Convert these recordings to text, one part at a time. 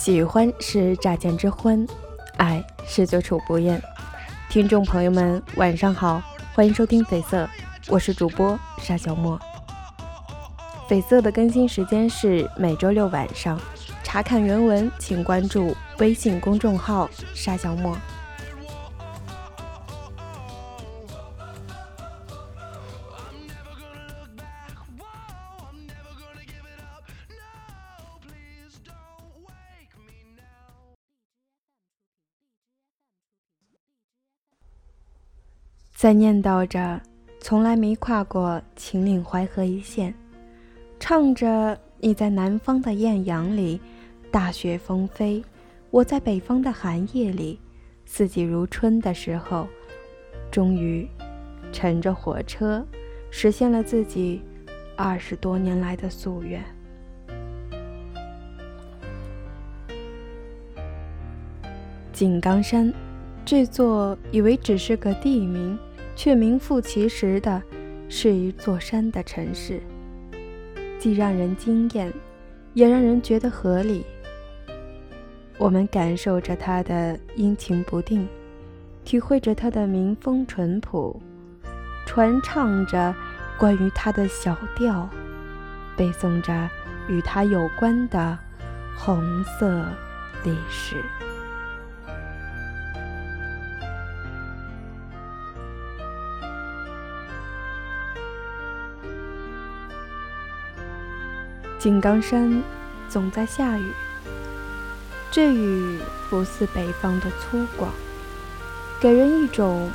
喜欢是乍见之欢，爱是久处不厌。听众朋友们，晚上好，欢迎收听绯色，我是主播沙小莫。绯色的更新时间是每周六晚上，查看原文请关注微信公众号沙小莫。在念叨着从来没跨过秦岭淮河一线，唱着你在南方的艳阳里大雪纷飞，我在北方的寒夜里四季如春的时候，终于乘着火车实现了自己二十多年来的夙愿。井冈山，这座以为只是个地名。却名副其实的是一座山的城市，既让人惊艳，也让人觉得合理。我们感受着它的阴晴不定，体会着它的民风淳朴，传唱着关于它的小调，背诵着与它有关的红色历史。井冈山总在下雨，这雨不似北方的粗犷，给人一种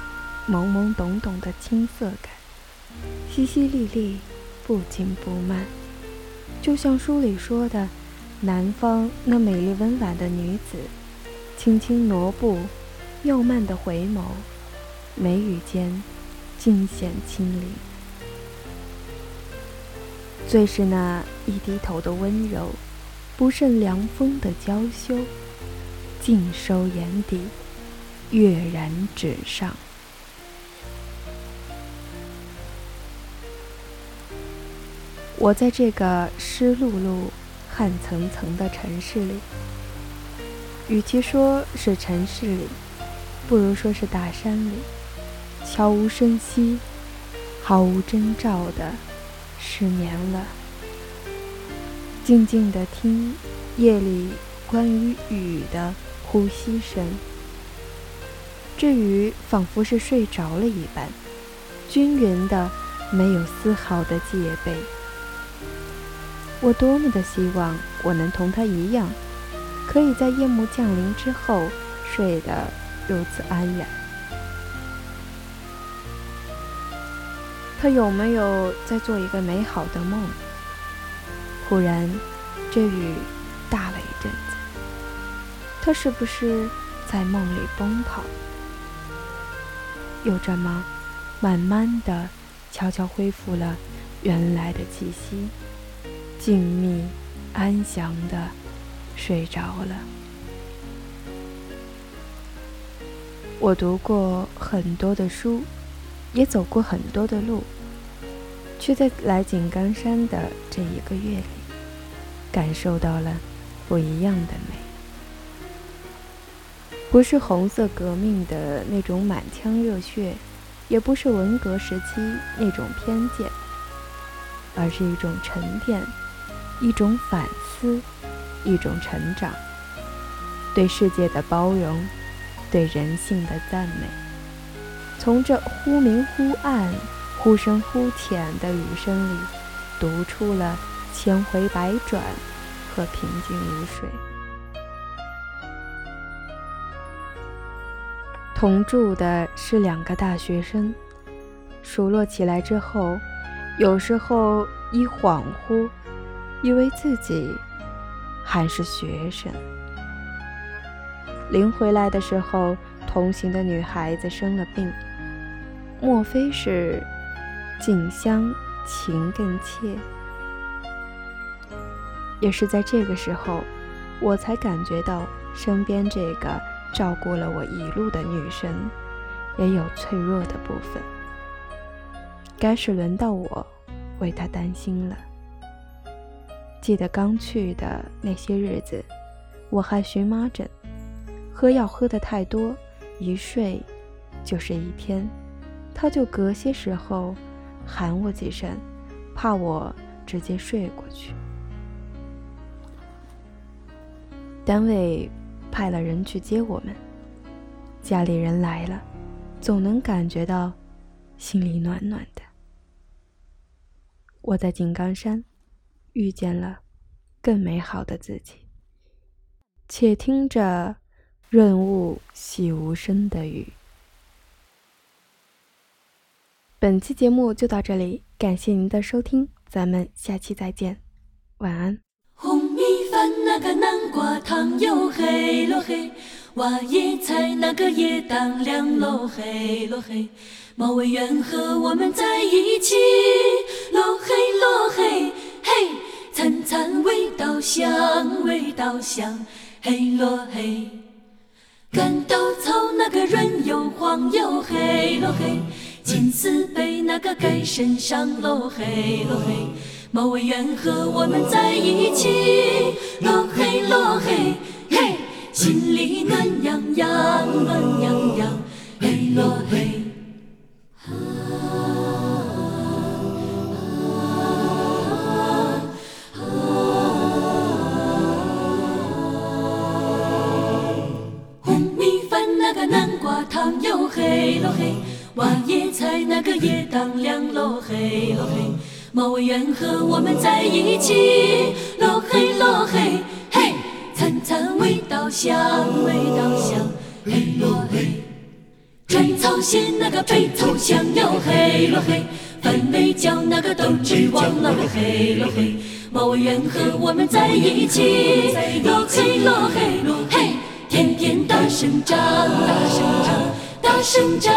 懵懵懂懂的青涩感，淅淅沥沥，不紧不慢，就像书里说的，南方那美丽温婉的女子，轻轻挪步，又慢的回眸，眉宇间尽显清灵。最是那一低头的温柔，不胜凉风的娇羞，尽收眼底，跃然纸上。我在这个湿漉漉、汗层层的城市里，与其说是城市里，不如说是大山里，悄无声息、毫无征兆的。失眠了，静静地听夜里关于雨的呼吸声。这雨仿佛是睡着了一般，均匀的，没有丝毫的戒备。我多么的希望我能同他一样，可以在夜幕降临之后睡得如此安然。他有没有在做一个美好的梦？忽然，这雨大了一阵子。他是不是在梦里奔跑？又这么慢慢的、悄悄恢复了原来的气息，静谧、安详的睡着了。我读过很多的书。也走过很多的路，却在来井冈山的这一个月里，感受到了不一样的美。不是红色革命的那种满腔热血，也不是文革时期那种偏见，而是一种沉淀，一种反思，一种成长，对世界的包容，对人性的赞美。从这忽明忽暗、忽深忽浅的雨声里，读出了千回百转和平静如水。同住的是两个大学生，数落起来之后，有时候一恍惚，以为自己还是学生。临回来的时候，同行的女孩子生了病。莫非是近乡情更切？也是在这个时候，我才感觉到身边这个照顾了我一路的女神，也有脆弱的部分。该是轮到我为她担心了。记得刚去的那些日子，我害荨麻疹，喝药喝得太多，一睡就是一天。他就隔些时候喊我几声，怕我直接睡过去。单位派了人去接我们，家里人来了，总能感觉到心里暖暖的。我在井冈山遇见了更美好的自己。且听着润物细无声的雨。本期节目就到这里，感谢您的收听，咱们下期再见，晚安。红米饭那个南瓜汤又黑咯黑，挖野菜那个野当凉咯黑咯黑，毛委员和我们在一起咯黑咯黑嘿，餐餐味道香味道香嘿咯嘿，干稻草那个润又黄又黑咯嘿。金丝被那个盖身上喽嘿喽嘿，毛委员和我们在一起喽嘿喽嘿嘿，心里暖洋洋暖洋洋嘿喽嘿。红米饭那个南瓜汤哟嘿喽嘿。挖野菜那个野当凉喽嘿喽嘿，毛委员和我们在一起喽嘿喽嘿嘿，餐餐味道香味道香嘿喽嘿，穿草鞋那个背头香哟嘿喽嘿，翻围剿那个斗志旺了嘿喽嘿，毛委员和我们在一起喽嘿喽嘿嘿，天天大声唱大声唱。大声叫。